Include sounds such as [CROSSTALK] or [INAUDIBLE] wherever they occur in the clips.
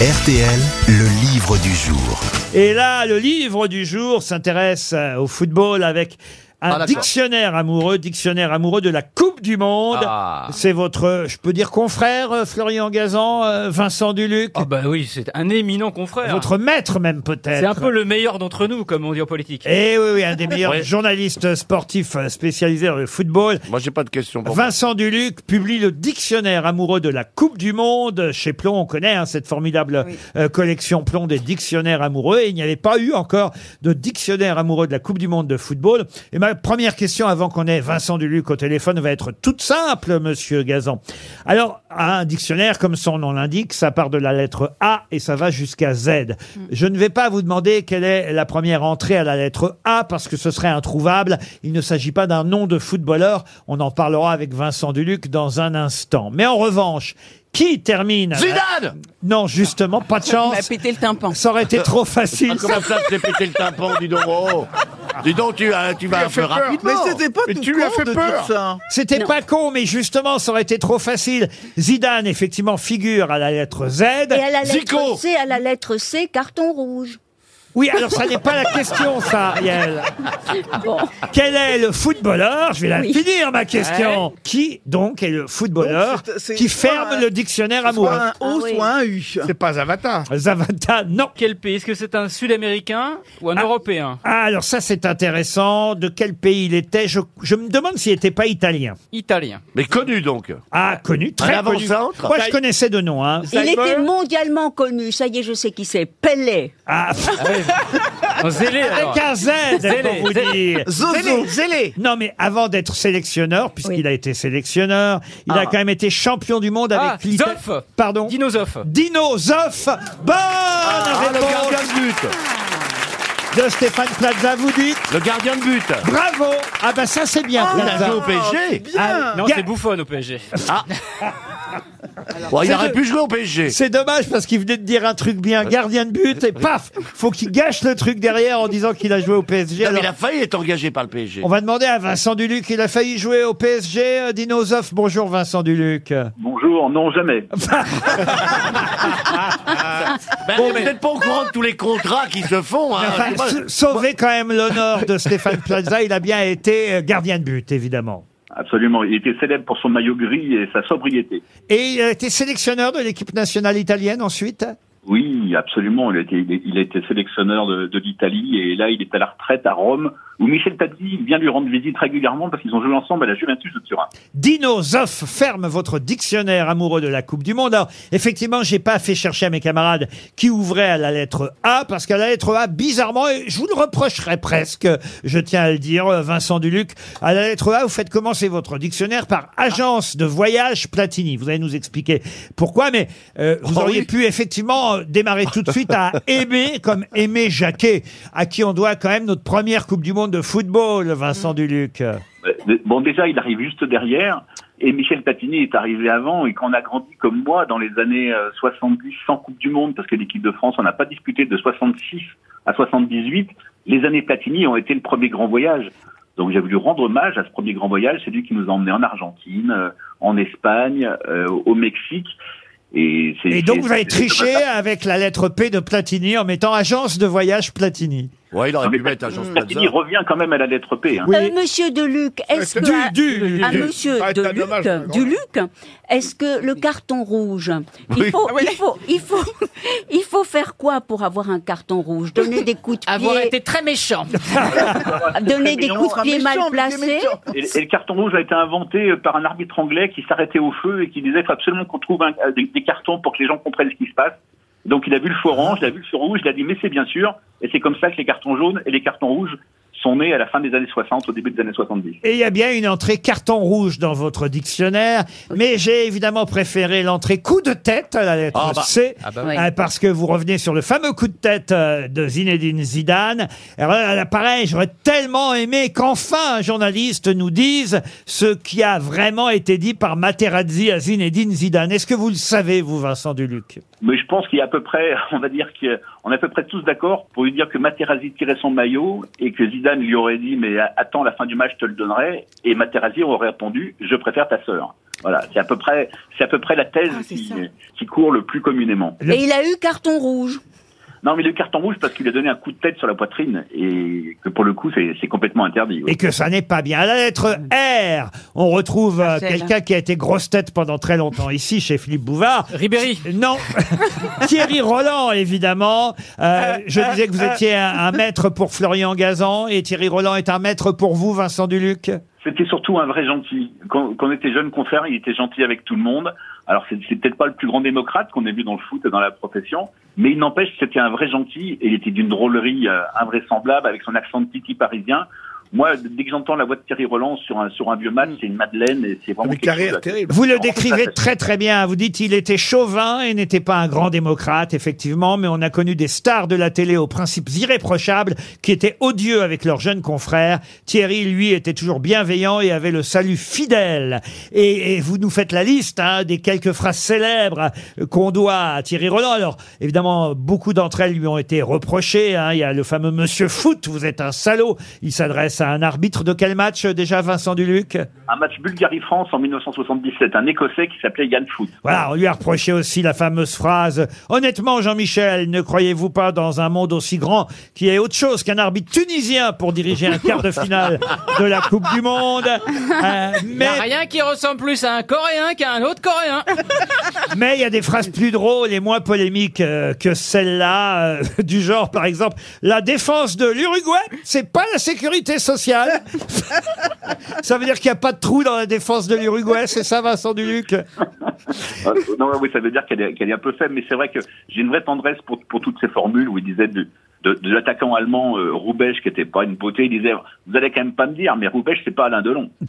RTL, le livre du jour. Et là, le livre du jour s'intéresse au football avec un Ah, d'accord. dictionnaire amoureux, dictionnaire amoureux de la Coupe du Monde. Ah. C'est votre, je peux dire confrère, euh, Florian Gazan, euh, Vincent Duluc, Ah bah oui, c'est un éminent confrère. votre maître même peut-être. C'est un peu le meilleur d'entre nous, comme on dit en politique. Et oui, oui, un des meilleurs Ouais. journalistes sportifs euh, spécialisés dans le football. Moi, j'ai pas de question pour Vincent Duluc publie le dictionnaire amoureux de la Coupe du Monde. Chez Plon, on connaît hein, cette formidable euh, collection Plon des dictionnaires amoureux. Et il n'y avait pas eu encore de dictionnaire amoureux de la Coupe du Monde de football. Et ma première question, avant qu'on ait Vincent Duluc au téléphone, va être toute simple, monsieur Gazan. Alors, un dictionnaire, comme son nom l'indique, ça part de la lettre A et ça va jusqu'à Z. Je ne vais pas vous demander quelle est la première entrée à la lettre A parce que ce serait introuvable. Il ne s'agit pas d'un nom de footballeur. On en parlera avec Vincent Duluc dans un instant. Mais en revanche, qui termine Zidane Non, justement, pas de m'a chance. pété le tympan. Ça aurait été trop facile. Comment ça, tu t'es pété le tympan, dis donc oh. Dis donc, tu, euh, tu vas un peu rapidement. Mais c'était pas Mais tout tu lui as con fait de peur. dire ça. C'était pas con, mais justement, ça aurait été trop facile. Zidane, effectivement, figure à la lettre Z. Et à la lettre Zico. C, à la lettre C, carton rouge. Oui, alors ça n'est pas la question, ça, Ariel. Quel est le footballeur Je vais la Oui. finir, ma question. Qui, donc, est le footballeur Donc, c'est- c'est qui soit ferme un- le dictionnaire amoureux Soit un O, Ah oui. soit un U. C'est pas Avatar. Zavata, non. Quel pays? Est-ce que c'est un Sud-Américain ou un Européen? Ah, alors ça, c'est intéressant. De quel pays il était? Je, je me demande s'il n'était pas italien. Italien. Mais connu, donc. Ah, connu, très Un connu. avant-centre? Moi, je connaissais de nom. Hein. Il était mondialement connu. Ça y est, je sais qui c'est. Pelé. Ah, Un zélé, alors. avec un Z, Zélé, pour vous Zélé. dire. Zozo. Non, mais avant d'être sélectionneur, puisqu'il Oui. a été sélectionneur, il a Ah. quand même été champion du monde Ah, avec l'Italie. Zoff Pardon Dino Zoff. Dino Zoff. Bonne Ah, réponse gardien de but. de Stéphane Plaza, vous dites Le gardien de but. Bravo Ah ben ça c'est bien, Il a Plaza. joué au PSG. Bien. Ah, Non, Ga- c'est Buffon au PSG. Bon, il C'est aurait de- pu jouer au PSG. C'est dommage parce qu'il venait de dire un truc bien, gardien de but, et paf Faut qu'il gâche le truc derrière en disant qu'il a joué au PSG. Non, mais Alors, il a failli être engagé par le PSG. on va demander à Vincent Duluc, il a failli jouer au PSG, euh, Dino Zoff. Bonjour Vincent Duluc. Bonjour, non jamais. [LAUGHS] Ben, est peut-être pas au courant de tous les contrats qui se font. Hein. Enfin, C'est pas- sa- sauver quand même l'honneur de Stéphane Plaza, il a bien été euh, gardien de but, évidemment. Absolument. Il était célèbre pour son maillot gris et sa sobriété. Et il a été sélectionneur de l'équipe nationale italienne ensuite? Oui, absolument. Il a été, il a été sélectionneur de, de l'Italie et là, il est à la retraite à Rome où Michel Platini vient lui rendre visite régulièrement parce qu'ils ont joué ensemble à la Juventus de Turin. Dino Zoff ferme votre dictionnaire amoureux de la Coupe du Monde. Alors, effectivement, j'ai pas fait chercher à mes camarades qui ouvraient à la lettre A, parce qu'à la lettre A, bizarrement, et je vous le reprocherais presque, je tiens à le dire, Vincent Duluc, à la lettre A, vous faites commencer votre dictionnaire par agence de voyage Platini. Vous allez nous expliquer pourquoi, mais euh, vous Oh auriez oui. pu effectivement euh, démarrer tout de suite à aimer, comme Aimé Jacquet, à qui on doit quand même notre première Coupe du Monde de football, Vincent Duluc. Euh, Bon, déjà, il arrive juste derrière et Michel Platini est arrivé avant et quand on a grandi comme moi dans les années euh, 70 sans Coupe du Monde parce que l'équipe de France, on n'a pas disputé de 66 à 78, les années Platini ont été le premier grand voyage. Donc j'ai voulu rendre hommage à ce premier grand voyage, c'est lui qui nous a emmenés en Argentine, euh, en Espagne, euh, au Mexique. Et, donc vous avez triché avec la lettre P de Platini en mettant agence de voyage Platini. Ouais, il aurait Non, mais pu mettre Plaza. revient quand même à la lettre P. Hein. Oui. Euh, monsieur Deluc, est-ce Du, que... du, à du- monsieur Ah, Deluc, dommage, grand. Duluc, est-ce que le carton rouge, il Oui. faut, Ah oui. il faut, il faut, [LAUGHS] il faut faire quoi pour avoir un carton rouge? Donner des coups de Avoir pied, été très méchant. [LAUGHS] donner des coups de pied mal il placés. et le carton rouge a été inventé euh, par un arbitre anglais qui s'arrêtait au feu et qui disait qu'il faut absolument qu'on trouve un- euh, des, des cartons pour que les gens comprennent ce qui se passe. Donc il a vu le feu orange, il a vu le feu rouge, il a dit mais c'est bien sûr. Et c'est comme ça que les cartons jaunes et les cartons rouges sont nés à la fin des années 60, au début des années 70. Et il y a bien une entrée carton rouge dans votre dictionnaire, mais j'ai évidemment préféré l'entrée coup de tête à la lettre Ah bah. C, Ah bah oui. euh, parce que vous revenez sur le fameux coup de tête euh, de Zinedine Zidane. Alors là, pareil, j'aurais tellement aimé qu'enfin un journaliste nous dise ce qui a vraiment été dit par Materazzi à Zinedine Zidane. Est-ce que vous le savez, vous, Vincent Duluc? Mais je pense qu'il y a à peu près, [LAUGHS] on va dire qu'on est à peu près tous d'accord pour lui dire que Materazzi tirait son maillot et que Zidane Zidane lui aurait dit mais attends la fin du match, je te le donnerai, et Materazzi aurait répondu je préfère ta sœur. Voilà, c'est à peu près, c'est à peu près la thèse Ah, qui, qui court le plus communément. Et il a eu carton rouge. Non, mais le carton rouge parce qu'il a donné un coup de tête sur la poitrine et que pour le coup c'est c'est complètement interdit. oui. Et que ça n'est pas bien. À la lettre R, on retrouve euh, Marcel. quelqu'un qui a été grosse tête pendant très longtemps [LAUGHS] ici, chez Philippe Bouvard. Ribéry. Non, [LAUGHS] Thierry Roland, évidemment. Euh, je disais que vous étiez un, un maître pour Florian Gazan et Thierry Roland est un maître pour vous, Vincent Duluc? C'était surtout un vrai gentil. Quand, quand on était jeune confrère, il était gentil avec tout le monde. Alors c'est c'est peut-être pas le plus grand démocrate qu'on ait vu dans le foot et dans la profession, mais il n'empêche c'était un vrai gentil et il était d'une drôlerie euh, invraisemblable avec son accent de titi parisien. Moi, dès que j'entends la voix de Thierry Roland sur un sur un vieux match, c'est une madeleine et c'est vraiment quelque chose à- terrible. Vous le décrivez très très bien. Vous dites il était chauvin et n'était pas un grand démocrate, effectivement, mais on a connu des stars de la télé aux principes irréprochables qui étaient odieux avec leurs jeunes confrères. Thierry, lui, était toujours bienveillant et avait le salut fidèle. Et, et vous nous faites la liste hein, des quelques phrases célèbres euh, qu'on doit à Thierry Roland. Alors, évidemment, beaucoup d'entre elles lui ont été reprochées. hein. Il y a le fameux Monsieur Foot, vous êtes un salaud. Il s'adresse à un arbitre de quel match euh, déjà, Vincent Duluc Un match Bulgarie-France en 1977, un Écossais qui s'appelait Yann Foot. Voilà, on lui a reproché aussi la fameuse phrase Honnêtement, Jean-Michel, ne croyez-vous pas dans un monde aussi grand qui est autre chose qu'un arbitre tunisien pour diriger un quart de finale de la Coupe du Monde? Euh, Il Mais a rien qui ressemble plus à un Coréen qu'à un autre Coréen. [LAUGHS] mais il y a des phrases plus drôles et moins polémiques euh, que celle-là, euh, [LAUGHS] du genre par exemple la défense de l'Uruguay, c'est pas la sécurité sociale. [LAUGHS] ça veut dire qu'il n'y a pas de trou dans la défense de l'Uruguay, c'est ça, Vincent Duluc? Euh, non, oui, ça veut dire qu'elle est, qu'elle est un peu faible, mais c'est vrai que j'ai une vraie tendresse pour, pour toutes ces formules où il disait de, de, de l'attaquant allemand euh, Roubesch, qui était pas une beauté, il disait Vous allez quand même pas me dire, mais Roubesch, c'est pas Alain Delon. [LAUGHS]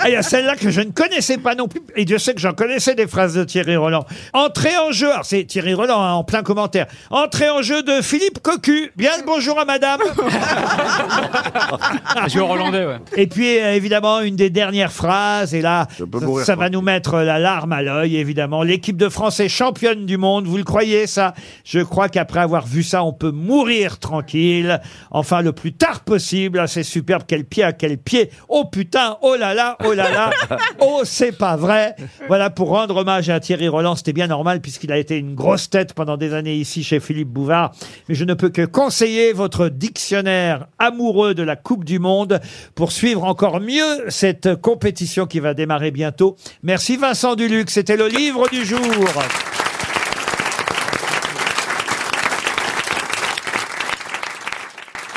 Ah, Il y a celle-là que je ne connaissais pas non plus. Et Dieu sait que j'en connaissais des phrases de Thierry Roland. Entrée en jeu, alors c'est Thierry Roland hein, en plein commentaire. Entrée en jeu de Philippe Cocu. Bien le bonjour à madame. [LAUGHS] Je hollandais, ouais. Et puis euh, évidemment une des dernières phrases. Et là, peux ça, mourir ça va nous mettre la larme à l'œil évidemment. L'équipe de France est championne du monde. Vous le croyez ça? Je crois qu'après avoir vu ça, on peut mourir tranquille. Enfin le plus tard possible. Ah, c'est superbe. Quel pied à quel pied. Oh putain. Oh là là. Oh là là. [LAUGHS] Oh c'est pas vrai. Voilà pour rendre hommage à Thierry Roland. C'était bien normal puisqu'il a été une grosse tête pendant des années ici chez Philippe Bouvard. Mais je ne peux que conseiller votre dictionnaire amoureux de la Coupe du Monde pour suivre encore mieux cette compétition qui va démarrer bientôt. Merci Vincent Duluc. C'était le livre du jour.